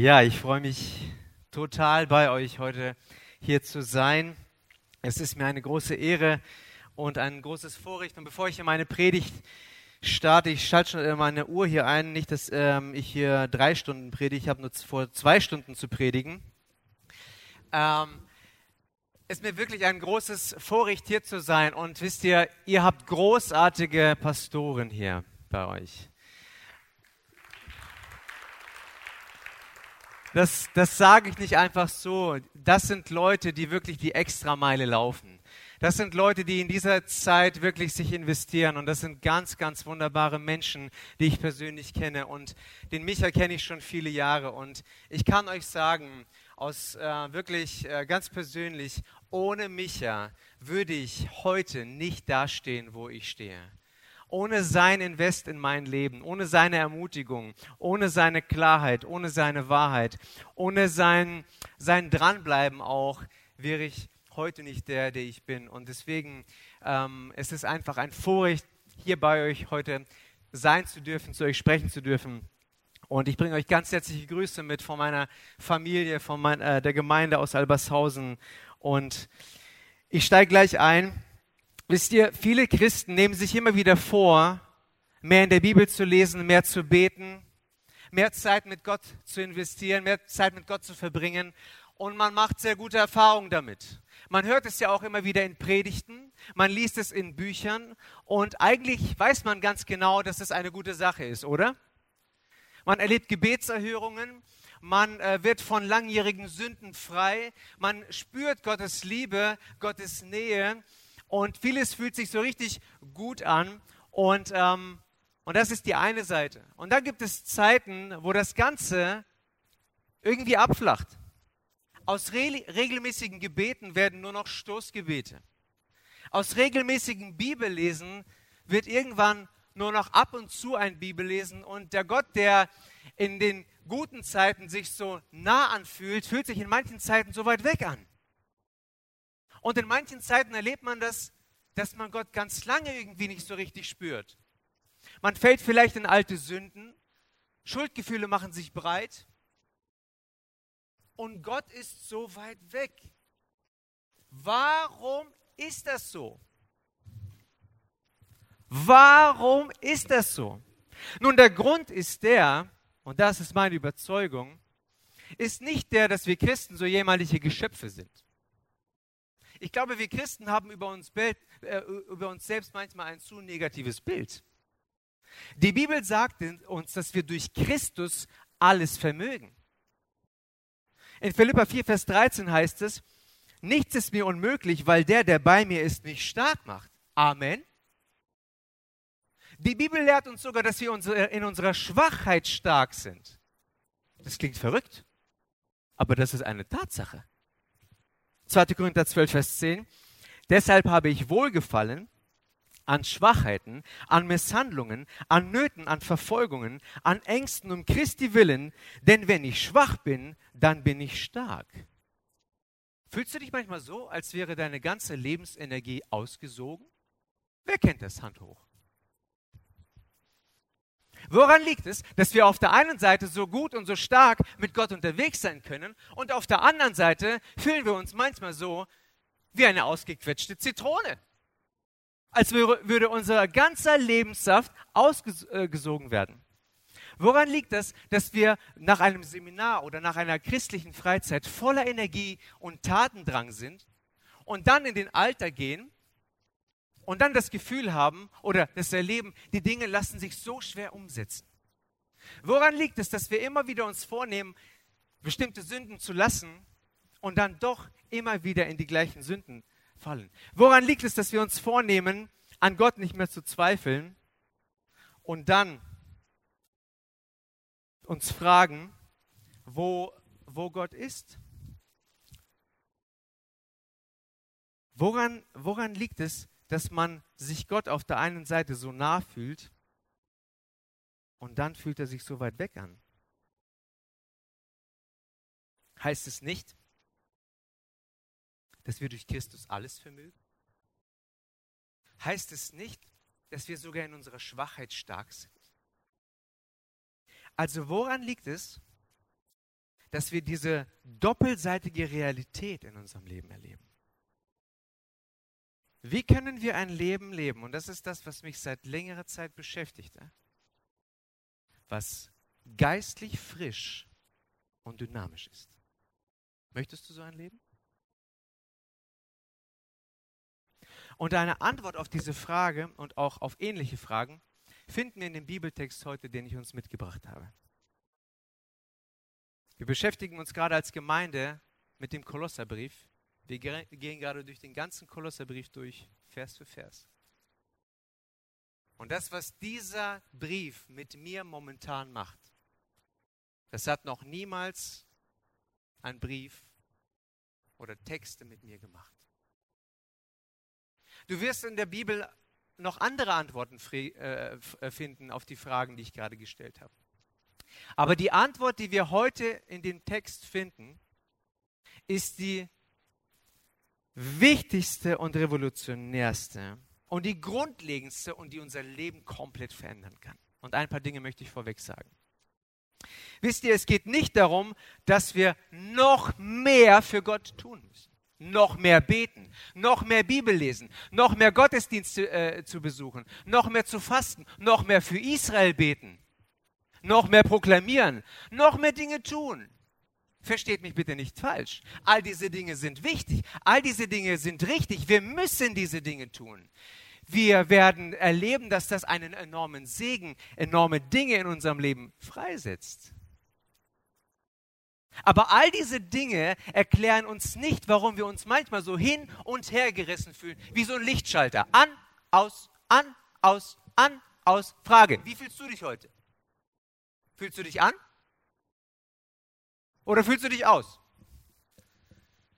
Ja, ich freue mich total bei euch heute hier zu sein. Es ist mir eine große Ehre und ein großes Vorrecht. Und bevor ich in meine Predigt starte, ich schalte schon meine Uhr hier ein, nicht, dass ähm, ich hier drei Stunden predige, ich habe nur vor zwei Stunden zu predigen. Ähm, es ist mir wirklich ein großes Vorrecht hier zu sein. Und wisst ihr, ihr habt großartige Pastoren hier bei euch. Das, das sage ich nicht einfach so. Das sind Leute, die wirklich die Extrameile laufen. Das sind Leute, die in dieser Zeit wirklich sich investieren. Und das sind ganz, ganz wunderbare Menschen, die ich persönlich kenne. Und den Micha kenne ich schon viele Jahre. Und ich kann euch sagen, aus äh, wirklich äh, ganz persönlich, ohne Micha würde ich heute nicht dastehen, wo ich stehe ohne sein Invest in mein Leben, ohne seine Ermutigung, ohne seine Klarheit, ohne seine Wahrheit, ohne sein, sein Dranbleiben auch, wäre ich heute nicht der, der ich bin. Und deswegen ähm, es ist einfach ein Vorrecht, hier bei euch heute sein zu dürfen, zu euch sprechen zu dürfen. Und ich bringe euch ganz herzliche Grüße mit von meiner Familie, von mein, äh, der Gemeinde aus Albershausen. Und ich steige gleich ein. Wisst ihr, viele Christen nehmen sich immer wieder vor, mehr in der Bibel zu lesen, mehr zu beten, mehr Zeit mit Gott zu investieren, mehr Zeit mit Gott zu verbringen. Und man macht sehr gute Erfahrungen damit. Man hört es ja auch immer wieder in Predigten, man liest es in Büchern und eigentlich weiß man ganz genau, dass es eine gute Sache ist, oder? Man erlebt Gebetserhörungen, man äh, wird von langjährigen Sünden frei, man spürt Gottes Liebe, Gottes Nähe und vieles fühlt sich so richtig gut an. Und, ähm, und das ist die eine Seite. Und dann gibt es Zeiten, wo das Ganze irgendwie abflacht. Aus re regelmäßigen Gebeten werden nur noch Stoßgebete. Aus regelmäßigen Bibellesen wird irgendwann nur noch ab und zu ein Bibellesen und der Gott, der in den guten Zeiten sich so nah anfühlt, fühlt sich in manchen Zeiten so weit weg an. Und in manchen Zeiten erlebt man das, dass man Gott ganz lange irgendwie nicht so richtig spürt. Man fällt vielleicht in alte Sünden, Schuldgefühle machen sich breit und Gott ist so weit weg. Warum ist das so? Warum ist das so? Nun, der Grund ist der, und das ist meine Überzeugung, ist nicht der, dass wir Christen so jämmerliche Geschöpfe sind. Ich glaube, wir Christen haben über uns, Bild, äh, über uns selbst manchmal ein zu negatives Bild. Die Bibel sagt uns, dass wir durch Christus alles vermögen. In Philippa 4, Vers 13 heißt es, nichts ist mir unmöglich, weil der, der bei mir ist, mich stark macht. Amen. Die Bibel lehrt uns sogar, dass wir in unserer Schwachheit stark sind. Das klingt verrückt, aber das ist eine Tatsache. 2. Korinther 12, Vers 10. Deshalb habe ich Wohlgefallen an Schwachheiten, an Misshandlungen, an Nöten, an Verfolgungen, an Ängsten um Christi willen, denn wenn ich schwach bin, dann bin ich stark. Fühlst du dich manchmal so, als wäre deine ganze Lebensenergie ausgesogen? Wer kennt das Hand hoch? Woran liegt es, dass wir auf der einen Seite so gut und so stark mit Gott unterwegs sein können und auf der anderen Seite fühlen wir uns manchmal so wie eine ausgequetschte Zitrone? Als würde unser ganzer Lebenssaft ausgesogen werden. Woran liegt es, dass wir nach einem Seminar oder nach einer christlichen Freizeit voller Energie und Tatendrang sind und dann in den Alter gehen und dann das Gefühl haben oder das Erleben, die Dinge lassen sich so schwer umsetzen. Woran liegt es, dass wir immer wieder uns vornehmen, bestimmte Sünden zu lassen und dann doch immer wieder in die gleichen Sünden fallen? Woran liegt es, dass wir uns vornehmen, an Gott nicht mehr zu zweifeln und dann uns fragen, wo, wo Gott ist? Woran, woran liegt es, dass man sich Gott auf der einen Seite so nah fühlt und dann fühlt er sich so weit weg an. Heißt es nicht, dass wir durch Christus alles vermögen? Heißt es nicht, dass wir sogar in unserer Schwachheit stark sind? Also woran liegt es, dass wir diese doppelseitige Realität in unserem Leben erleben. Wie können wir ein Leben leben? Und das ist das, was mich seit längerer Zeit beschäftigte. Was geistlich frisch und dynamisch ist. Möchtest du so ein Leben? Und eine Antwort auf diese Frage und auch auf ähnliche Fragen finden wir in dem Bibeltext heute, den ich uns mitgebracht habe. Wir beschäftigen uns gerade als Gemeinde mit dem Kolosserbrief. Wir gehen gerade durch den ganzen Kolosserbrief durch, Vers für Vers. Und das, was dieser Brief mit mir momentan macht, das hat noch niemals ein Brief oder Texte mit mir gemacht. Du wirst in der Bibel noch andere Antworten äh, äh, finden auf die Fragen, die ich gerade gestellt habe. Aber die Antwort, die wir heute in dem Text finden, ist die wichtigste und revolutionärste und die grundlegendste und die unser Leben komplett verändern kann. Und ein paar Dinge möchte ich vorweg sagen. Wisst ihr, es geht nicht darum, dass wir noch mehr für Gott tun müssen. Noch mehr beten, noch mehr Bibel lesen, noch mehr Gottesdienste äh, zu besuchen, noch mehr zu fasten, noch mehr für Israel beten, noch mehr proklamieren, noch mehr Dinge tun. Versteht mich bitte nicht falsch. All diese Dinge sind wichtig, all diese Dinge sind richtig. Wir müssen diese Dinge tun. Wir werden erleben, dass das einen enormen Segen, enorme Dinge in unserem Leben freisetzt. Aber all diese Dinge erklären uns nicht, warum wir uns manchmal so hin und her gerissen fühlen, wie so ein Lichtschalter. An, aus, an, aus, an, aus. Frage, wie fühlst du dich heute? Fühlst du dich an? Oder fühlst du dich aus?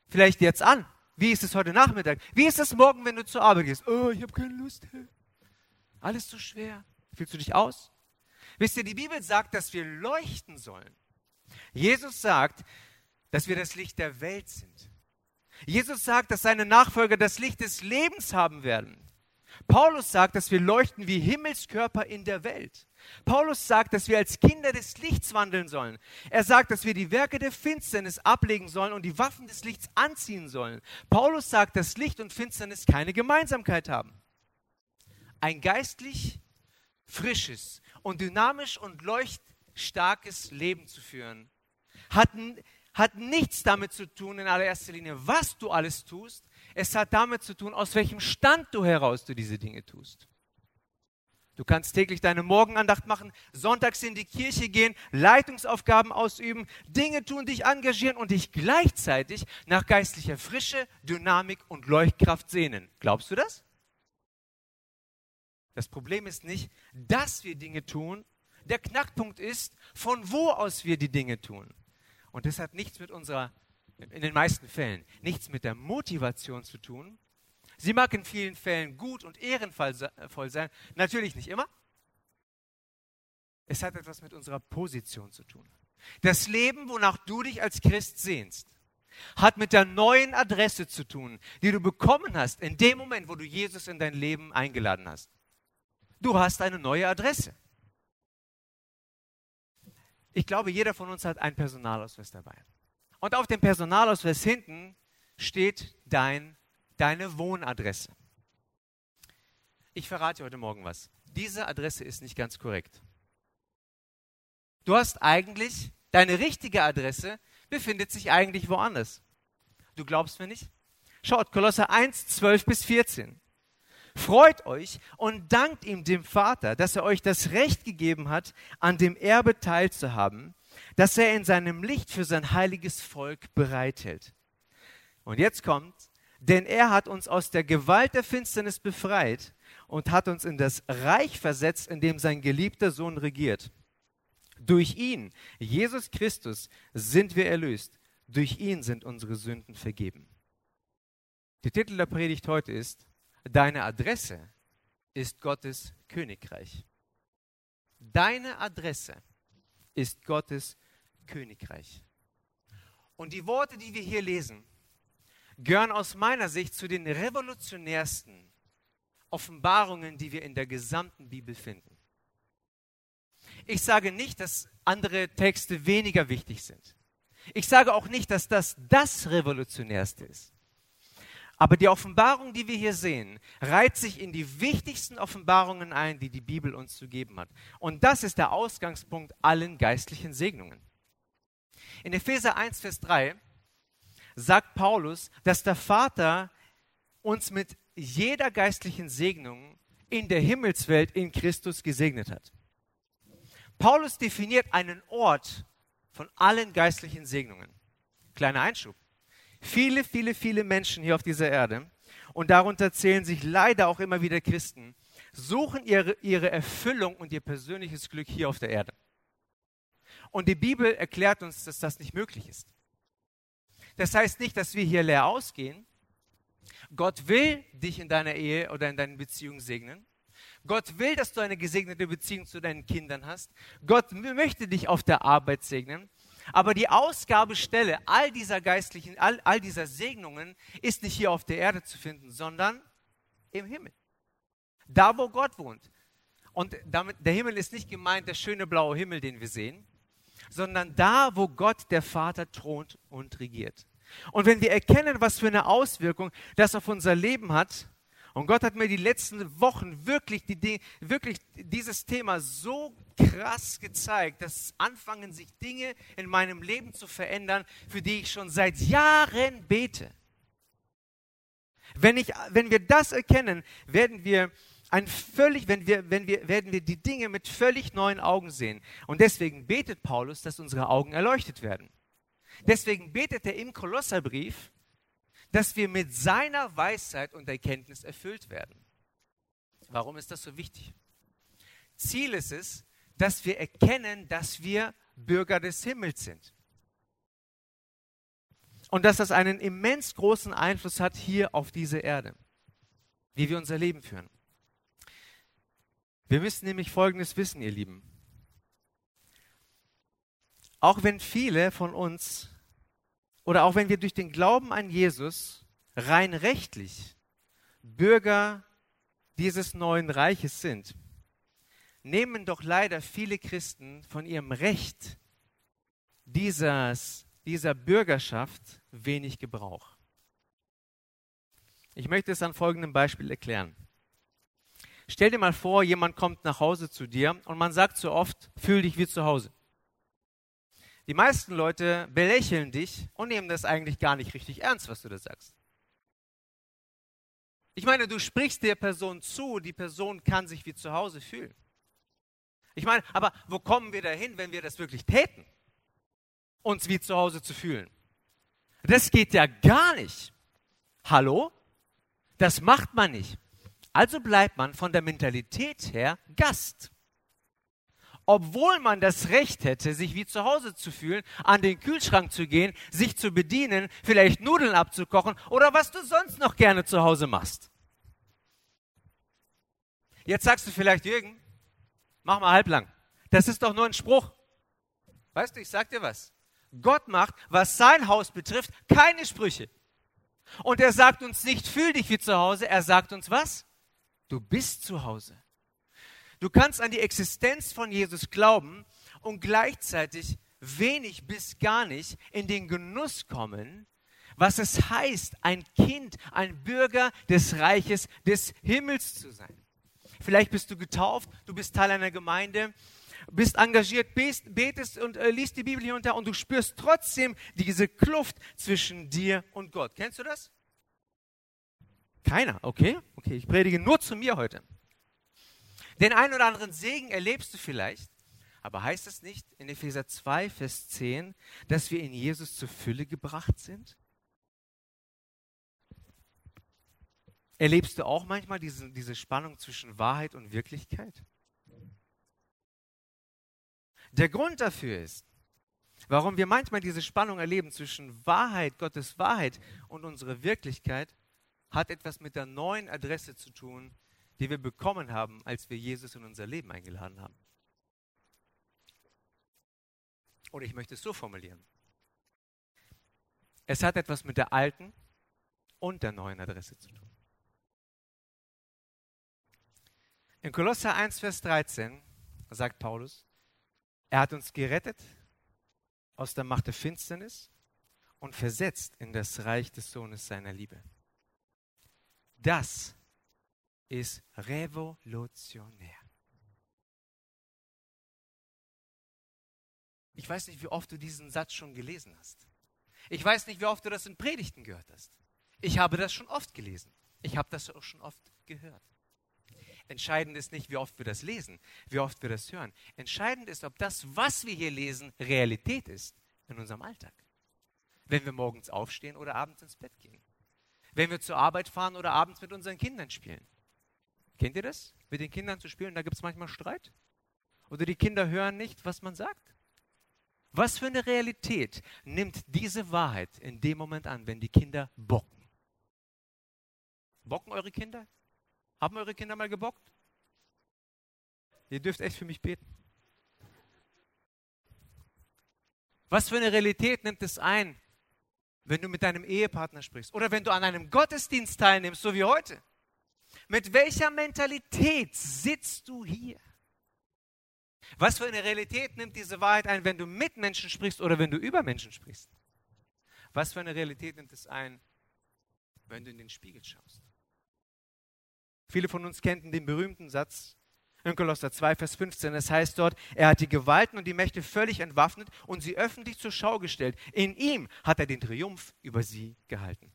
Vielleicht jetzt an. Wie ist es heute Nachmittag? Wie ist es morgen, wenn du zur Arbeit gehst? Oh, ich habe keine Lust. Alles zu schwer. Fühlst du dich aus? Wisst ihr, die Bibel sagt, dass wir leuchten sollen. Jesus sagt, dass wir das Licht der Welt sind. Jesus sagt, dass seine Nachfolger das Licht des Lebens haben werden. Paulus sagt, dass wir leuchten wie Himmelskörper in der Welt. Paulus sagt, dass wir als Kinder des Lichts wandeln sollen. Er sagt, dass wir die Werke der Finsternis ablegen sollen und die Waffen des Lichts anziehen sollen. Paulus sagt, dass Licht und Finsternis keine Gemeinsamkeit haben. Ein geistlich frisches und dynamisch und leuchtstarkes Leben zu führen, hat, hat nichts damit zu tun, in allererster Linie, was du alles tust. Es hat damit zu tun, aus welchem Stand du heraus du diese Dinge tust. Du kannst täglich deine Morgenandacht machen, sonntags in die Kirche gehen, Leitungsaufgaben ausüben, Dinge tun, dich engagieren und dich gleichzeitig nach geistlicher Frische, Dynamik und Leuchtkraft sehnen. Glaubst du das? Das Problem ist nicht, dass wir Dinge tun. Der Knackpunkt ist, von wo aus wir die Dinge tun. Und das hat nichts mit unserer, in den meisten Fällen, nichts mit der Motivation zu tun, Sie mag in vielen Fällen gut und ehrenvoll sein, natürlich nicht immer. Es hat etwas mit unserer Position zu tun. Das Leben, wonach du dich als Christ sehnst, hat mit der neuen Adresse zu tun, die du bekommen hast in dem Moment, wo du Jesus in dein Leben eingeladen hast. Du hast eine neue Adresse. Ich glaube, jeder von uns hat einen Personalausweis dabei. Und auf dem Personalausweis hinten steht dein deine Wohnadresse. Ich verrate heute Morgen was. Diese Adresse ist nicht ganz korrekt. Du hast eigentlich, deine richtige Adresse befindet sich eigentlich woanders. Du glaubst mir nicht? Schaut, Kolosser 1, 12 bis 14. Freut euch und dankt ihm dem Vater, dass er euch das Recht gegeben hat, an dem Erbe teilzuhaben, das er in seinem Licht für sein heiliges Volk bereithält. Und jetzt kommt, denn er hat uns aus der Gewalt der Finsternis befreit und hat uns in das Reich versetzt, in dem sein geliebter Sohn regiert. Durch ihn, Jesus Christus, sind wir erlöst. Durch ihn sind unsere Sünden vergeben. Der Titel der Predigt heute ist, Deine Adresse ist Gottes Königreich. Deine Adresse ist Gottes Königreich. Und die Worte, die wir hier lesen, gehören aus meiner Sicht zu den revolutionärsten Offenbarungen, die wir in der gesamten Bibel finden. Ich sage nicht, dass andere Texte weniger wichtig sind. Ich sage auch nicht, dass das das Revolutionärste ist. Aber die Offenbarung, die wir hier sehen, reiht sich in die wichtigsten Offenbarungen ein, die die Bibel uns zu geben hat. Und das ist der Ausgangspunkt allen geistlichen Segnungen. In Epheser 1, Vers 3 sagt Paulus, dass der Vater uns mit jeder geistlichen Segnung in der Himmelswelt in Christus gesegnet hat. Paulus definiert einen Ort von allen geistlichen Segnungen. Kleiner Einschub. Viele, viele, viele Menschen hier auf dieser Erde, und darunter zählen sich leider auch immer wieder Christen, suchen ihre, ihre Erfüllung und ihr persönliches Glück hier auf der Erde. Und die Bibel erklärt uns, dass das nicht möglich ist. Das heißt nicht, dass wir hier leer ausgehen. Gott will dich in deiner Ehe oder in deinen Beziehungen segnen. Gott will, dass du eine gesegnete Beziehung zu deinen Kindern hast. Gott möchte dich auf der Arbeit segnen. Aber die Ausgabestelle all dieser geistlichen, all, all dieser Segnungen ist nicht hier auf der Erde zu finden, sondern im Himmel. Da, wo Gott wohnt. Und damit, der Himmel ist nicht gemeint der schöne blaue Himmel, den wir sehen, sondern da, wo Gott, der Vater, thront und regiert. Und wenn wir erkennen, was für eine Auswirkung das auf unser Leben hat, und Gott hat mir die letzten Wochen wirklich, die, wirklich dieses Thema so krass gezeigt, dass anfangen sich Dinge in meinem Leben zu verändern, für die ich schon seit Jahren bete. Wenn, ich, wenn wir das erkennen, werden wir ein völlig, wenn wir, wenn wir, werden wir die Dinge mit völlig neuen Augen sehen. Und deswegen betet Paulus, dass unsere Augen erleuchtet werden. Deswegen betet er im Kolosserbrief, dass wir mit seiner Weisheit und Erkenntnis erfüllt werden. Warum ist das so wichtig? Ziel ist es, dass wir erkennen, dass wir Bürger des Himmels sind. Und dass das einen immens großen Einfluss hat hier auf diese Erde, wie wir unser Leben führen. Wir müssen nämlich Folgendes wissen, ihr Lieben. Auch wenn viele von uns oder auch wenn wir durch den Glauben an Jesus rein rechtlich Bürger dieses neuen Reiches sind, nehmen doch leider viele Christen von ihrem Recht dieses, dieser Bürgerschaft wenig Gebrauch. Ich möchte es an folgendem Beispiel erklären. Stell dir mal vor, jemand kommt nach Hause zu dir und man sagt so oft, fühl dich wie zu Hause. Die meisten Leute belächeln dich und nehmen das eigentlich gar nicht richtig ernst, was du da sagst. Ich meine, du sprichst der Person zu, die Person kann sich wie zu Hause fühlen. Ich meine, aber wo kommen wir dahin, wenn wir das wirklich täten? Uns wie zu Hause zu fühlen. Das geht ja gar nicht. Hallo? Das macht man nicht. Also bleibt man von der Mentalität her Gast obwohl man das Recht hätte, sich wie zu Hause zu fühlen, an den Kühlschrank zu gehen, sich zu bedienen, vielleicht Nudeln abzukochen oder was du sonst noch gerne zu Hause machst. Jetzt sagst du vielleicht, Jürgen, mach mal halblang. Das ist doch nur ein Spruch. Weißt du, ich sag dir was. Gott macht, was sein Haus betrifft, keine Sprüche. Und er sagt uns nicht, fühl dich wie zu Hause, er sagt uns was? Du bist zu Hause. Du kannst an die Existenz von Jesus glauben und gleichzeitig wenig bis gar nicht in den Genuss kommen, was es heißt, ein Kind, ein Bürger des Reiches des Himmels zu sein. Vielleicht bist du getauft, du bist Teil einer Gemeinde, bist engagiert, betest und äh, liest die Bibel hier und da und du spürst trotzdem diese Kluft zwischen dir und Gott. Kennst du das? Keiner, okay? Okay, ich predige nur zu mir heute. Den einen oder anderen Segen erlebst du vielleicht, aber heißt es nicht in Epheser 2, Vers 10, dass wir in Jesus zur Fülle gebracht sind? Erlebst du auch manchmal diese, diese Spannung zwischen Wahrheit und Wirklichkeit? Der Grund dafür ist, warum wir manchmal diese Spannung erleben zwischen Wahrheit, Gottes Wahrheit und unserer Wirklichkeit, hat etwas mit der neuen Adresse zu tun, die wir bekommen haben, als wir Jesus in unser Leben eingeladen haben. Oder ich möchte es so formulieren. Es hat etwas mit der alten und der neuen Adresse zu tun. In Kolosser 1, Vers 13 sagt Paulus, er hat uns gerettet aus der Macht der Finsternis und versetzt in das Reich des Sohnes seiner Liebe. Das ist revolutionär. Ich weiß nicht, wie oft du diesen Satz schon gelesen hast. Ich weiß nicht, wie oft du das in Predigten gehört hast. Ich habe das schon oft gelesen. Ich habe das auch schon oft gehört. Entscheidend ist nicht, wie oft wir das lesen, wie oft wir das hören. Entscheidend ist, ob das, was wir hier lesen, Realität ist in unserem Alltag. Wenn wir morgens aufstehen oder abends ins Bett gehen. Wenn wir zur Arbeit fahren oder abends mit unseren Kindern spielen. Kennt ihr das? Mit den Kindern zu spielen, da gibt es manchmal Streit. Oder die Kinder hören nicht, was man sagt. Was für eine Realität nimmt diese Wahrheit in dem Moment an, wenn die Kinder bocken? Bocken eure Kinder? Haben eure Kinder mal gebockt? Ihr dürft echt für mich beten. Was für eine Realität nimmt es ein, wenn du mit deinem Ehepartner sprichst oder wenn du an einem Gottesdienst teilnimmst, so wie heute? Mit welcher Mentalität sitzt du hier? Was für eine Realität nimmt diese Wahrheit ein, wenn du mit Menschen sprichst oder wenn du über Menschen sprichst? Was für eine Realität nimmt es ein, wenn du in den Spiegel schaust? Viele von uns kennen den berühmten Satz in Kolosser 2, Vers 15. Es heißt dort, er hat die Gewalten und die Mächte völlig entwaffnet und sie öffentlich zur Schau gestellt. In ihm hat er den Triumph über sie gehalten.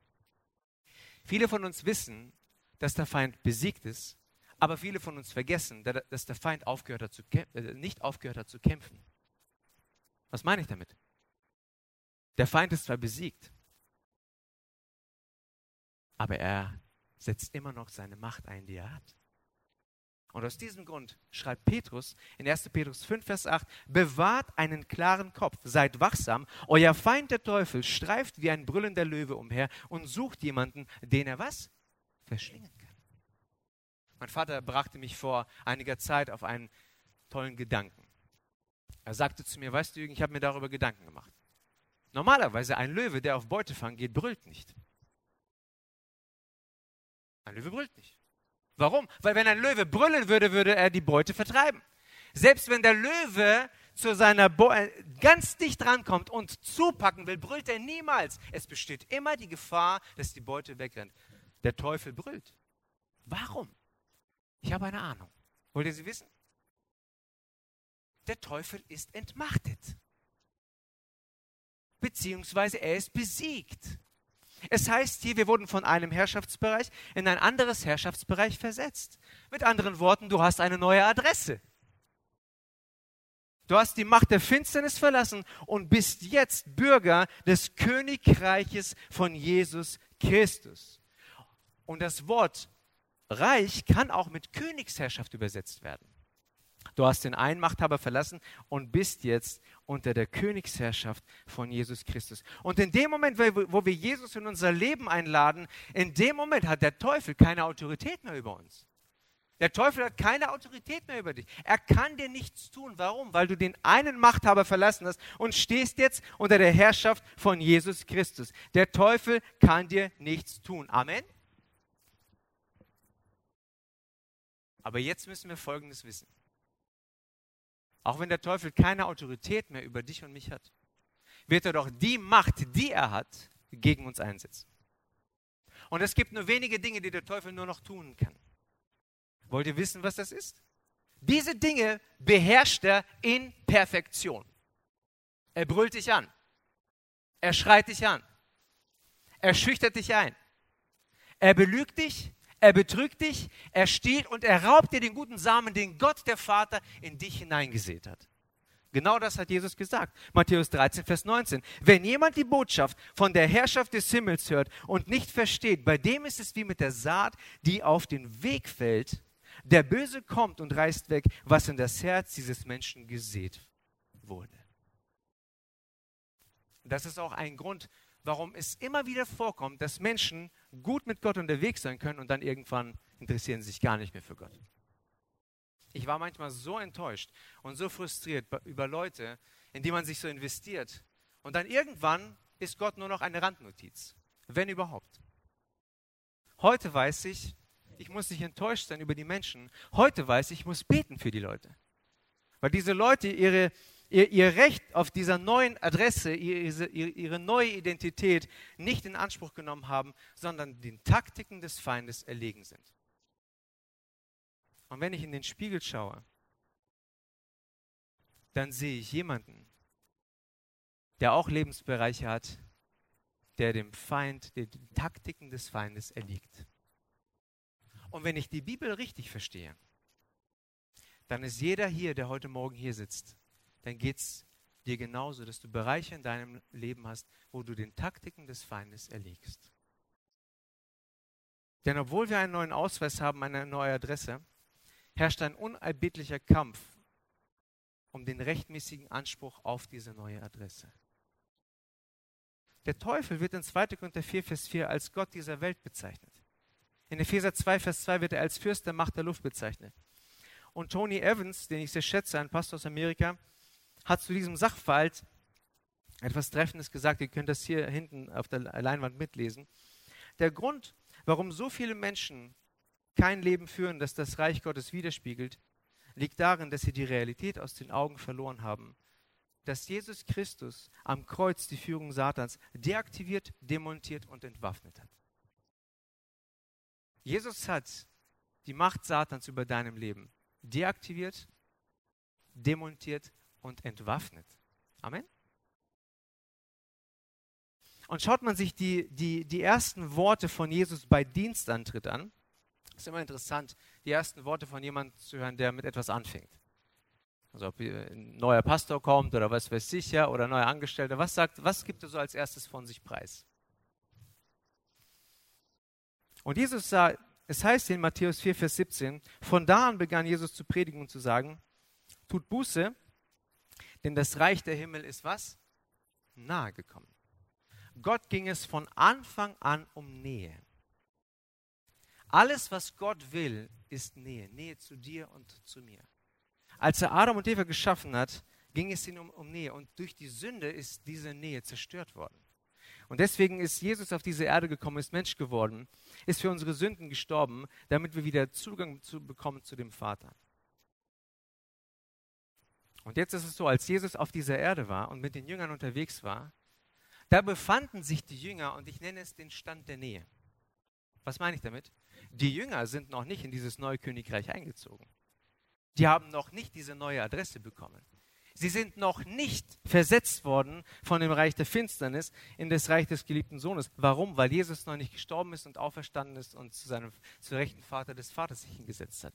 Viele von uns wissen, dass der Feind besiegt ist, aber viele von uns vergessen, dass der Feind aufgehört hat zu, äh, nicht aufgehört hat zu kämpfen. Was meine ich damit? Der Feind ist zwar besiegt, aber er setzt immer noch seine Macht ein, die er hat. Und aus diesem Grund schreibt Petrus in 1. Petrus 5, Vers 8, bewahrt einen klaren Kopf, seid wachsam, euer Feind der Teufel streift wie ein brüllender Löwe umher und sucht jemanden, den er was? Verschlingen kann. Mein Vater brachte mich vor einiger Zeit auf einen tollen Gedanken. Er sagte zu mir, weißt du, Jürgen, ich habe mir darüber Gedanken gemacht. Normalerweise ein Löwe, der auf Beutefang geht, brüllt nicht. Ein Löwe brüllt nicht. Warum? Weil wenn ein Löwe brüllen würde, würde er die Beute vertreiben. Selbst wenn der Löwe zu seiner Bo äh, ganz dicht rankommt und zupacken will, brüllt er niemals. Es besteht immer die Gefahr, dass die Beute wegrennt. Der Teufel brüllt. Warum? Ich habe eine Ahnung. Wollt ihr sie wissen? Der Teufel ist entmachtet. Beziehungsweise er ist besiegt. Es heißt hier, wir wurden von einem Herrschaftsbereich in ein anderes Herrschaftsbereich versetzt. Mit anderen Worten, du hast eine neue Adresse. Du hast die Macht der Finsternis verlassen und bist jetzt Bürger des Königreiches von Jesus Christus. Und das Wort Reich kann auch mit Königsherrschaft übersetzt werden. Du hast den einen Machthaber verlassen und bist jetzt unter der Königsherrschaft von Jesus Christus. Und in dem Moment, wo wir Jesus in unser Leben einladen, in dem Moment hat der Teufel keine Autorität mehr über uns. Der Teufel hat keine Autorität mehr über dich. Er kann dir nichts tun. Warum? Weil du den einen Machthaber verlassen hast und stehst jetzt unter der Herrschaft von Jesus Christus. Der Teufel kann dir nichts tun. Amen. Aber jetzt müssen wir Folgendes wissen. Auch wenn der Teufel keine Autorität mehr über dich und mich hat, wird er doch die Macht, die er hat, gegen uns einsetzen. Und es gibt nur wenige Dinge, die der Teufel nur noch tun kann. Wollt ihr wissen, was das ist? Diese Dinge beherrscht er in Perfektion. Er brüllt dich an. Er schreit dich an. Er schüchtert dich ein. Er belügt dich er betrügt dich, er stiehlt und er raubt dir den guten Samen, den Gott der Vater in dich hineingesät hat. Genau das hat Jesus gesagt. Matthäus 13, Vers 19. Wenn jemand die Botschaft von der Herrschaft des Himmels hört und nicht versteht, bei dem ist es wie mit der Saat, die auf den Weg fällt. Der Böse kommt und reißt weg, was in das Herz dieses Menschen gesät wurde. Das ist auch ein Grund, warum es immer wieder vorkommt, dass Menschen gut mit Gott unterwegs sein können und dann irgendwann interessieren sie sich gar nicht mehr für Gott. Ich war manchmal so enttäuscht und so frustriert über Leute, in die man sich so investiert. Und dann irgendwann ist Gott nur noch eine Randnotiz, wenn überhaupt. Heute weiß ich, ich muss nicht enttäuscht sein über die Menschen. Heute weiß ich, ich muss beten für die Leute. Weil diese Leute ihre ihr, ihr Recht auf dieser neuen Adresse, ihre, ihre neue Identität nicht in Anspruch genommen haben, sondern den Taktiken des Feindes erlegen sind. Und wenn ich in den Spiegel schaue, dann sehe ich jemanden, der auch Lebensbereiche hat, der dem Feind, den Taktiken des Feindes erliegt. Und wenn ich die Bibel richtig verstehe, dann ist jeder hier, der heute Morgen hier sitzt, dann geht es dir genauso, dass du Bereiche in deinem Leben hast, wo du den Taktiken des Feindes erlegst. Denn obwohl wir einen neuen Ausweis haben, eine neue Adresse, herrscht ein unerbittlicher Kampf um den rechtmäßigen Anspruch auf diese neue Adresse. Der Teufel wird in 2. Korinther 4, Vers 4 als Gott dieser Welt bezeichnet. In Epheser 2, Vers 2 wird er als Fürst der Macht der Luft bezeichnet. Und Tony Evans, den ich sehr schätze, ein Pastor aus Amerika, hat zu diesem Sachverhalt etwas Treffendes gesagt. Ihr könnt das hier hinten auf der Leinwand mitlesen. Der Grund, warum so viele Menschen kein Leben führen, das das Reich Gottes widerspiegelt, liegt darin, dass sie die Realität aus den Augen verloren haben. Dass Jesus Christus am Kreuz die Führung Satans deaktiviert, demontiert und entwaffnet hat. Jesus hat die Macht Satans über deinem Leben deaktiviert, demontiert und entwaffnet. Amen. Und schaut man sich die, die, die ersten Worte von Jesus bei Dienstantritt an, ist immer interessant, die ersten Worte von jemandem zu hören, der mit etwas anfängt. Also ob ein neuer Pastor kommt oder was weiß ich ja, oder neuer Angestellter, was sagt, was gibt er so als erstes von sich preis? Und Jesus sah, es heißt in Matthäus 4, Vers 17, von da an begann Jesus zu predigen und zu sagen, tut Buße, denn das Reich der Himmel ist was? Nahe gekommen. Gott ging es von Anfang an um Nähe. Alles, was Gott will, ist Nähe. Nähe zu dir und zu mir. Als er Adam und Eva geschaffen hat, ging es ihnen um, um Nähe. Und durch die Sünde ist diese Nähe zerstört worden. Und deswegen ist Jesus auf diese Erde gekommen, ist Mensch geworden, ist für unsere Sünden gestorben, damit wir wieder Zugang zu bekommen zu dem Vater. Und jetzt ist es so, als Jesus auf dieser Erde war und mit den Jüngern unterwegs war, da befanden sich die Jünger, und ich nenne es den Stand der Nähe. Was meine ich damit? Die Jünger sind noch nicht in dieses neue Königreich eingezogen. Die haben noch nicht diese neue Adresse bekommen. Sie sind noch nicht versetzt worden von dem Reich der Finsternis in das Reich des geliebten Sohnes. Warum? Weil Jesus noch nicht gestorben ist und auferstanden ist und zu seinem zu rechten Vater des Vaters sich hingesetzt hat.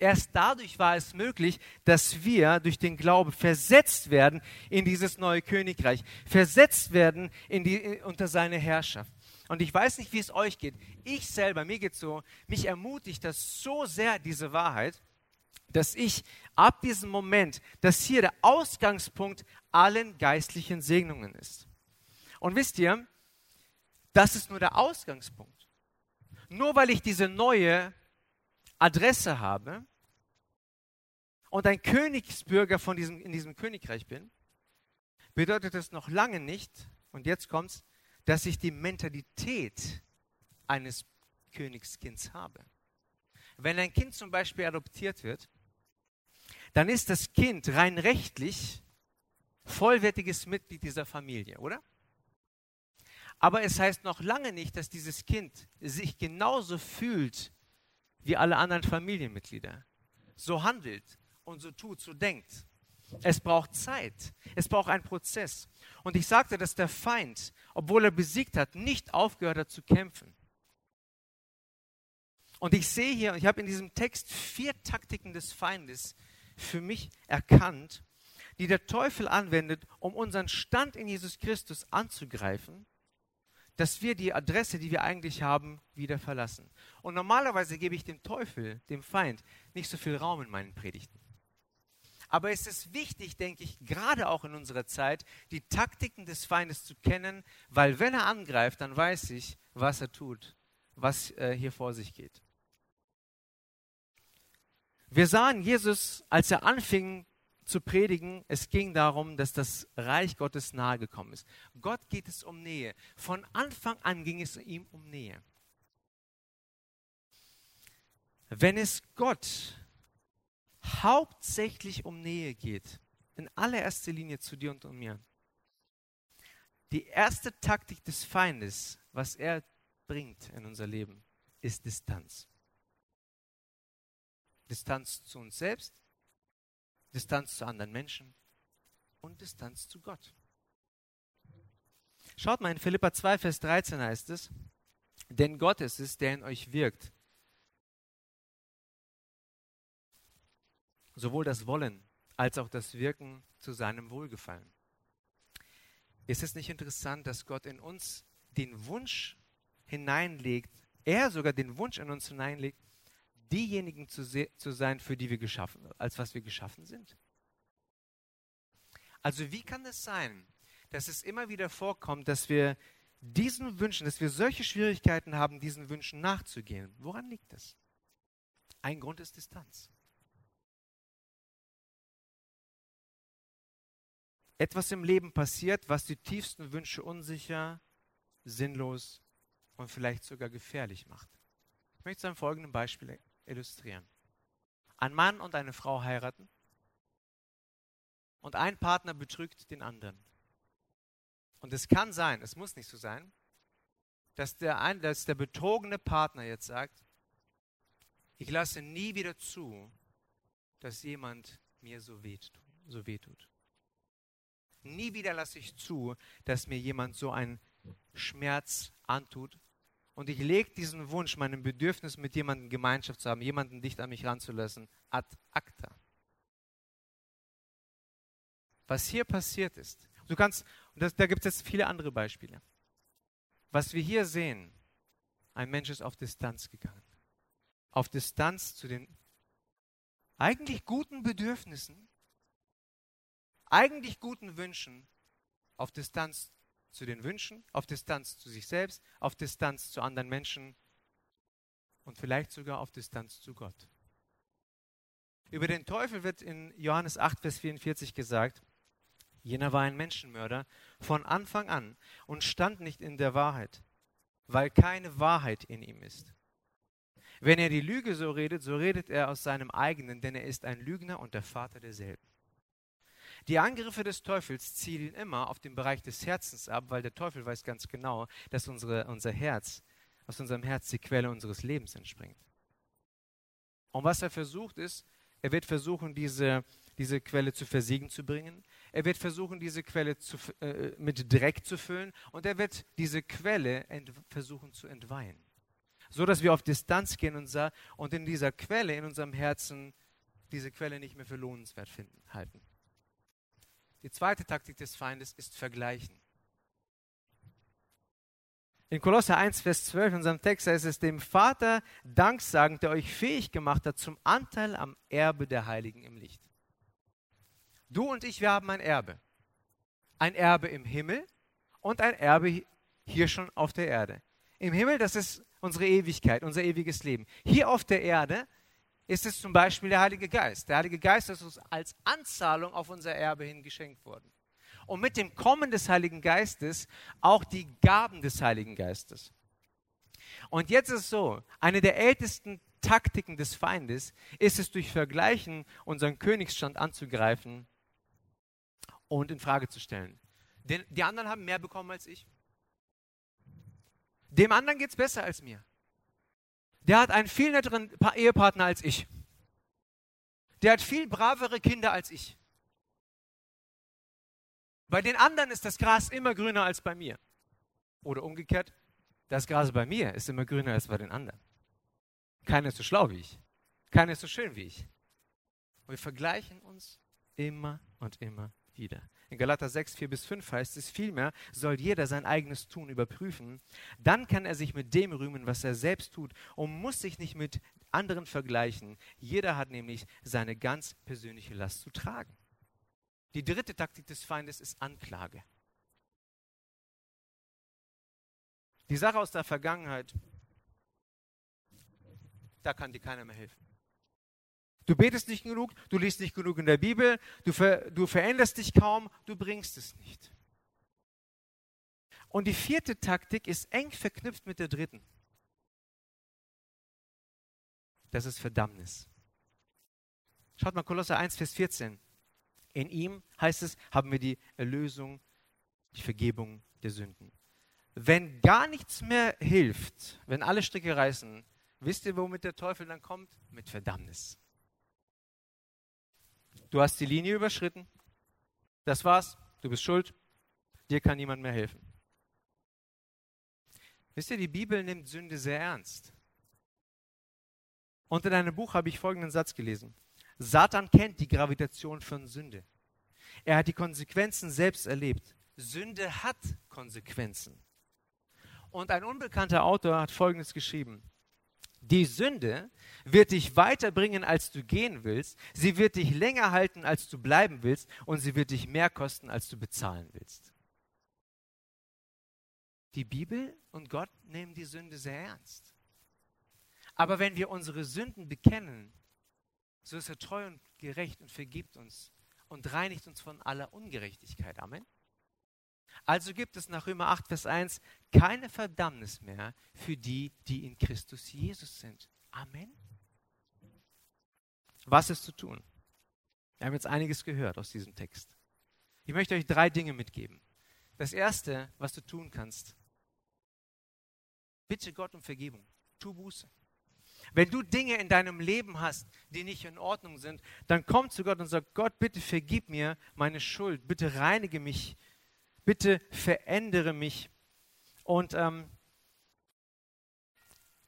Erst dadurch war es möglich, dass wir durch den Glaube versetzt werden in dieses neue Königreich, versetzt werden in die, unter seine Herrschaft. Und ich weiß nicht, wie es euch geht. Ich selber, mir geht so, mich ermutigt das so sehr, diese Wahrheit, dass ich ab diesem Moment, dass hier der Ausgangspunkt allen geistlichen Segnungen ist. Und wisst ihr, das ist nur der Ausgangspunkt. Nur weil ich diese neue Adresse habe und ein Königsbürger von diesem, in diesem Königreich bin, bedeutet das noch lange nicht, und jetzt kommt's, dass ich die Mentalität eines Königskinds habe. Wenn ein Kind zum Beispiel adoptiert wird, dann ist das Kind rein rechtlich vollwertiges Mitglied dieser Familie, oder? Aber es heißt noch lange nicht, dass dieses Kind sich genauso fühlt wie alle anderen Familienmitglieder. So handelt und so tut, so denkt. Es braucht Zeit. Es braucht einen Prozess. Und ich sagte, dass der Feind, obwohl er besiegt hat, nicht aufgehört hat zu kämpfen. Und ich sehe hier, ich habe in diesem Text vier Taktiken des Feindes für mich erkannt, die der Teufel anwendet, um unseren Stand in Jesus Christus anzugreifen, dass wir die Adresse, die wir eigentlich haben, wieder verlassen. Und normalerweise gebe ich dem Teufel, dem Feind, nicht so viel Raum in meinen Predigten. Aber es ist wichtig, denke ich, gerade auch in unserer Zeit, die Taktiken des Feindes zu kennen, weil wenn er angreift, dann weiß ich, was er tut, was äh, hier vor sich geht. Wir sahen Jesus, als er anfing zu predigen, es ging darum, dass das Reich Gottes nahe gekommen ist. Gott geht es um Nähe. Von Anfang an ging es ihm um Nähe. Wenn es Gott hauptsächlich um Nähe geht, in allererster Linie zu dir und mir. Die erste Taktik des Feindes, was er bringt in unser Leben, ist Distanz. Distanz zu uns selbst, Distanz zu anderen Menschen und Distanz zu Gott. Schaut mal, in Philippa 2, Vers 13 heißt es, denn Gott ist es, der in euch wirkt. Sowohl das Wollen als auch das Wirken zu seinem Wohlgefallen. Ist es nicht interessant, dass Gott in uns den Wunsch hineinlegt, er sogar den Wunsch in uns hineinlegt, diejenigen zu, zu sein, für die wir geschaffen, als was wir geschaffen sind? Also wie kann es sein, dass es immer wieder vorkommt, dass wir diesen Wünschen, dass wir solche Schwierigkeiten haben, diesen Wünschen nachzugehen? Woran liegt es? Ein Grund ist Distanz. Etwas im Leben passiert, was die tiefsten Wünsche unsicher, sinnlos und vielleicht sogar gefährlich macht. Ich möchte es an folgendem Beispiel illustrieren. Ein Mann und eine Frau heiraten und ein Partner betrügt den anderen. Und es kann sein, es muss nicht so sein, dass der, ein, dass der betrogene Partner jetzt sagt, ich lasse nie wieder zu, dass jemand mir so wehtut. So wehtut. Nie wieder lasse ich zu, dass mir jemand so einen Schmerz antut. Und ich lege diesen Wunsch, meinem Bedürfnis mit jemandem Gemeinschaft zu haben, jemanden dicht an mich ranzulassen, ad acta. Was hier passiert ist, Du kannst, und das, da gibt es jetzt viele andere Beispiele. Was wir hier sehen, ein Mensch ist auf Distanz gegangen. Auf Distanz zu den eigentlich guten Bedürfnissen, eigentlich guten Wünschen, auf Distanz zu den Wünschen, auf Distanz zu sich selbst, auf Distanz zu anderen Menschen und vielleicht sogar auf Distanz zu Gott. Über den Teufel wird in Johannes 8, Vers 44 gesagt, Jener war ein Menschenmörder von Anfang an und stand nicht in der Wahrheit, weil keine Wahrheit in ihm ist. Wenn er die Lüge so redet, so redet er aus seinem eigenen, denn er ist ein Lügner und der Vater derselben. Die Angriffe des Teufels zielen immer auf den Bereich des Herzens ab, weil der Teufel weiß ganz genau, dass unsere, unser Herz, aus unserem Herz die Quelle unseres Lebens entspringt. Und was er versucht ist, er wird versuchen, diese, diese Quelle zu Versiegen zu bringen. Er wird versuchen, diese Quelle zu, äh, mit Dreck zu füllen und er wird diese Quelle versuchen zu entweihen. So dass wir auf Distanz gehen und, und in dieser Quelle, in unserem Herzen, diese Quelle nicht mehr für lohnenswert finden, halten. Die zweite Taktik des Feindes ist Vergleichen. In Kolosser 1, Vers 12 in unserem Text heißt es, dem Vater Dank sagen, der euch fähig gemacht hat zum Anteil am Erbe der Heiligen im Licht. Du und ich, wir haben ein Erbe. Ein Erbe im Himmel und ein Erbe hier schon auf der Erde. Im Himmel, das ist unsere Ewigkeit, unser ewiges Leben. Hier auf der Erde ist es zum Beispiel der Heilige Geist. Der Heilige Geist ist uns als Anzahlung auf unser Erbe hin geschenkt worden. Und mit dem Kommen des Heiligen Geistes auch die Gaben des Heiligen Geistes. Und jetzt ist es so, eine der ältesten Taktiken des Feindes ist es durch Vergleichen unseren Königsstand anzugreifen und in Frage zu stellen. Den, die anderen haben mehr bekommen als ich. Dem anderen geht es besser als mir. Der hat einen viel netteren Ehepartner als ich. Der hat viel bravere Kinder als ich. Bei den anderen ist das Gras immer grüner als bei mir. Oder umgekehrt, das Gras bei mir ist immer grüner als bei den anderen. Keiner ist so schlau wie ich. Keiner ist so schön wie ich. Und wir vergleichen uns immer und immer wieder. In Galater 6, 4 bis 5 heißt es vielmehr, soll jeder sein eigenes Tun überprüfen. Dann kann er sich mit dem rühmen, was er selbst tut und muss sich nicht mit anderen vergleichen. Jeder hat nämlich seine ganz persönliche Last zu tragen. Die dritte Taktik des Feindes ist Anklage. Die Sache aus der Vergangenheit, da kann dir keiner mehr helfen. Du betest nicht genug, du liest nicht genug in der Bibel, du, ver, du veränderst dich kaum, du bringst es nicht. Und die vierte Taktik ist eng verknüpft mit der dritten. Das ist Verdammnis. Schaut mal Kolosser 1, Vers 14. In ihm, heißt es, haben wir die Erlösung, die Vergebung der Sünden. Wenn gar nichts mehr hilft, wenn alle Stricke reißen, wisst ihr, womit der Teufel dann kommt? Mit Verdammnis. Du hast die Linie überschritten. Das war's. Du bist schuld. Dir kann niemand mehr helfen. Wisst ihr, die Bibel nimmt Sünde sehr ernst. Unter deinem Buch habe ich folgenden Satz gelesen. Satan kennt die Gravitation von Sünde. Er hat die Konsequenzen selbst erlebt. Sünde hat Konsequenzen. Und ein unbekannter Autor hat Folgendes geschrieben. Die Sünde wird dich weiterbringen, als du gehen willst. Sie wird dich länger halten, als du bleiben willst. Und sie wird dich mehr kosten, als du bezahlen willst. Die Bibel und Gott nehmen die Sünde sehr ernst. Aber wenn wir unsere Sünden bekennen, so ist er treu und gerecht und vergibt uns und reinigt uns von aller Ungerechtigkeit. Amen. Also gibt es nach Römer 8, Vers 1 keine Verdammnis mehr für die, die in Christus Jesus sind. Amen. Was ist zu tun? Wir haben jetzt einiges gehört aus diesem Text. Ich möchte euch drei Dinge mitgeben. Das erste, was du tun kannst, bitte Gott um Vergebung. Tu Buße. Wenn du Dinge in deinem Leben hast, die nicht in Ordnung sind, dann komm zu Gott und sag, Gott, bitte vergib mir meine Schuld, bitte reinige mich bitte verändere mich und ähm,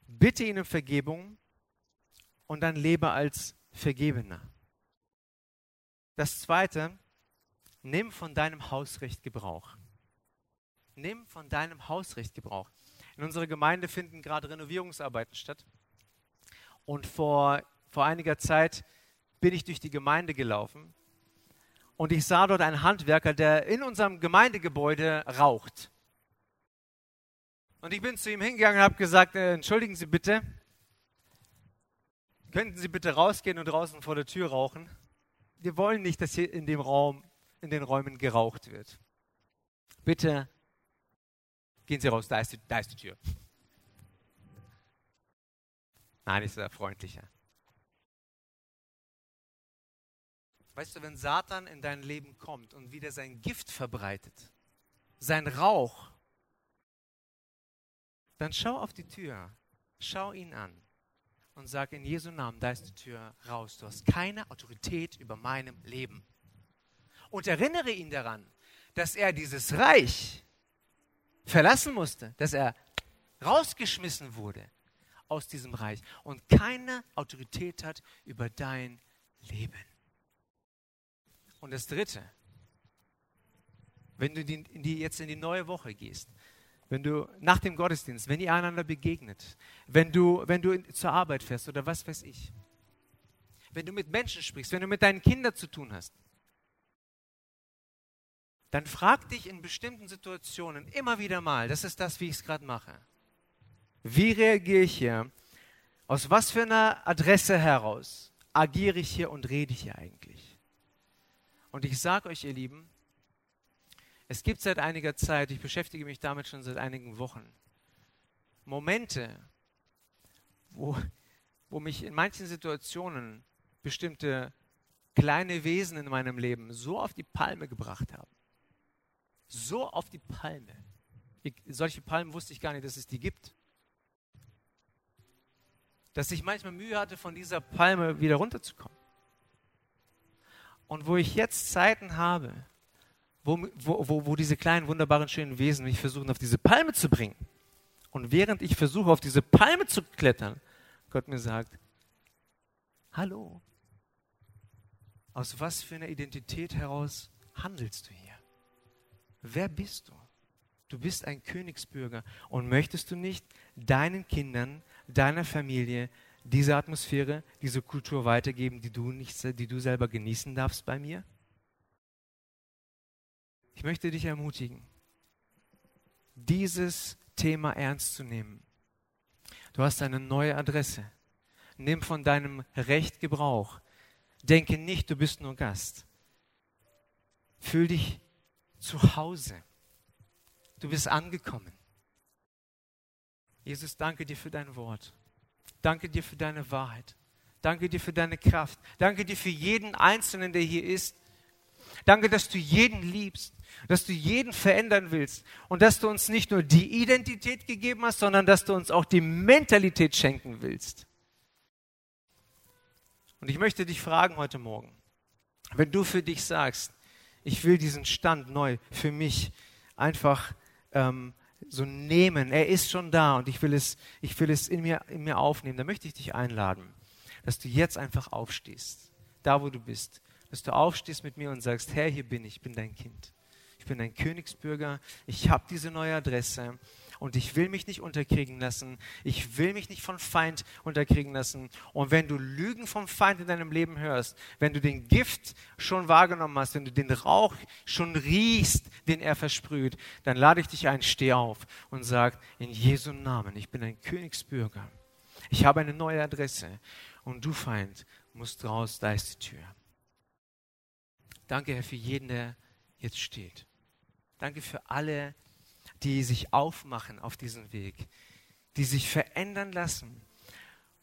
bitte ihn um Vergebung und dann lebe als Vergebener. Das zweite, nimm von deinem Hausrecht Gebrauch. Nimm von deinem Hausrecht Gebrauch. In unserer Gemeinde finden gerade Renovierungsarbeiten statt. Und vor, vor einiger Zeit bin ich durch die Gemeinde gelaufen und ich sah dort einen Handwerker, der in unserem Gemeindegebäude raucht. Und ich bin zu ihm hingegangen und habe gesagt, äh, entschuldigen Sie bitte, könnten Sie bitte rausgehen und draußen vor der Tür rauchen? Wir wollen nicht, dass hier in dem Raum, in den Räumen geraucht wird. Bitte gehen Sie raus, da ist die, da ist die Tür. Nein, ich sehr freundlicher. Weißt du, wenn Satan in dein Leben kommt und wieder sein Gift verbreitet, sein Rauch, dann schau auf die Tür, schau ihn an und sag in Jesu Namen, da ist die Tür raus. Du hast keine Autorität über meinem Leben. Und erinnere ihn daran, dass er dieses Reich verlassen musste, dass er rausgeschmissen wurde aus diesem Reich und keine Autorität hat über dein Leben. Und das Dritte, wenn du in die, jetzt in die neue Woche gehst, wenn du nach dem Gottesdienst, wenn ihr einander begegnet, wenn du, wenn du zur Arbeit fährst oder was weiß ich, wenn du mit Menschen sprichst, wenn du mit deinen Kindern zu tun hast, dann frag dich in bestimmten Situationen immer wieder mal, das ist das, wie ich es gerade mache. Wie reagiere ich hier? Aus was für einer Adresse heraus agiere ich hier und rede ich hier eigentlich? Und ich sage euch, ihr Lieben, es gibt seit einiger Zeit, ich beschäftige mich damit schon seit einigen Wochen, Momente, wo, wo mich in manchen Situationen bestimmte kleine Wesen in meinem Leben so auf die Palme gebracht haben. So auf die Palme. Ich, solche Palmen wusste ich gar nicht, dass es die gibt. Dass ich manchmal Mühe hatte, von dieser Palme wieder runterzukommen. Und wo ich jetzt Zeiten habe, wo, wo, wo diese kleinen, wunderbaren, schönen Wesen mich versuchen, auf diese Palme zu bringen. Und während ich versuche, auf diese Palme zu klettern, Gott mir sagt, hallo, aus was für einer Identität heraus handelst du hier? Wer bist du? Du bist ein Königsbürger und möchtest du nicht deinen Kindern, deiner Familie diese Atmosphäre, diese Kultur weitergeben, die du, nicht, die du selber genießen darfst bei mir? Ich möchte dich ermutigen, dieses Thema ernst zu nehmen. Du hast eine neue Adresse. Nimm von deinem Recht Gebrauch. Denke nicht, du bist nur Gast. Fühl dich zu Hause. Du bist angekommen. Jesus, danke dir für dein Wort. Danke dir für deine Wahrheit. Danke dir für deine Kraft. Danke dir für jeden Einzelnen, der hier ist. Danke, dass du jeden liebst, dass du jeden verändern willst und dass du uns nicht nur die Identität gegeben hast, sondern dass du uns auch die Mentalität schenken willst. Und ich möchte dich fragen heute Morgen, wenn du für dich sagst, ich will diesen Stand neu für mich einfach ähm, so nehmen, er ist schon da und ich will es, ich will es in, mir, in mir aufnehmen, dann möchte ich dich einladen, dass du jetzt einfach aufstehst, da wo du bist, dass du aufstehst mit mir und sagst, Herr, hier bin ich, ich bin dein Kind. Ich bin ein Königsbürger, ich habe diese neue Adresse und ich will mich nicht unterkriegen lassen. Ich will mich nicht von Feind unterkriegen lassen. Und wenn du Lügen vom Feind in deinem Leben hörst, wenn du den Gift schon wahrgenommen hast, wenn du den Rauch schon riechst, den er versprüht, dann lade ich dich ein, steh auf und sag in Jesu Namen, ich bin ein Königsbürger. Ich habe eine neue Adresse und du Feind musst raus, da ist die Tür. Danke, Herr, für jeden, der jetzt steht. Danke für alle, die sich aufmachen auf diesen Weg, die sich verändern lassen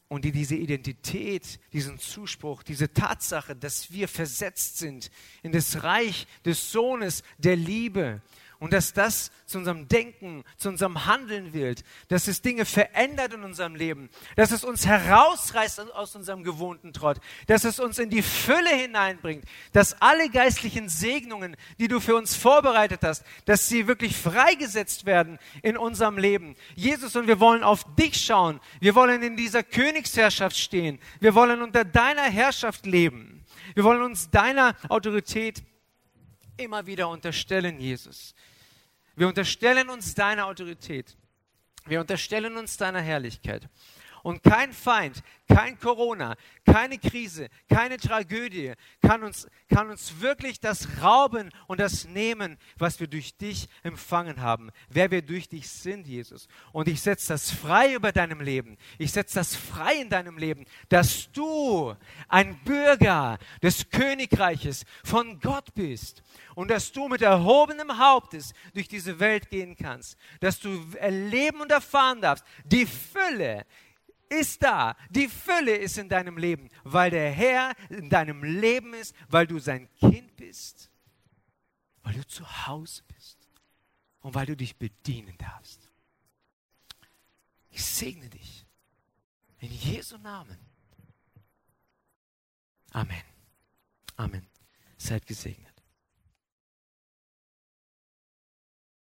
und die diese Identität, diesen Zuspruch, diese Tatsache, dass wir versetzt sind in das Reich des Sohnes der Liebe, und dass das zu unserem Denken, zu unserem Handeln wird, dass es Dinge verändert in unserem Leben, dass es uns herausreißt aus unserem gewohnten Trott, dass es uns in die Fülle hineinbringt, dass alle geistlichen Segnungen, die du für uns vorbereitet hast, dass sie wirklich freigesetzt werden in unserem Leben. Jesus, und wir wollen auf dich schauen. Wir wollen in dieser Königsherrschaft stehen. Wir wollen unter deiner Herrschaft leben. Wir wollen uns deiner Autorität immer wieder unterstellen, Jesus. Wir unterstellen uns deine Autorität. Wir unterstellen uns deiner Herrlichkeit. Und kein Feind, kein Corona, keine Krise, keine Tragödie kann uns, kann uns wirklich das rauben und das nehmen, was wir durch dich empfangen haben, wer wir durch dich sind, Jesus. Und ich setze das frei über deinem Leben. Ich setze das frei in deinem Leben, dass du ein Bürger des Königreiches von Gott bist und dass du mit erhobenem Hauptes durch diese Welt gehen kannst, dass du erleben und erfahren darfst, die Fülle, ist da. Die Fülle ist in deinem Leben, weil der Herr in deinem Leben ist, weil du sein Kind bist, weil du zu Hause bist und weil du dich bedienen darfst. Ich segne dich. In Jesu Namen. Amen. Amen. Seid gesegnet.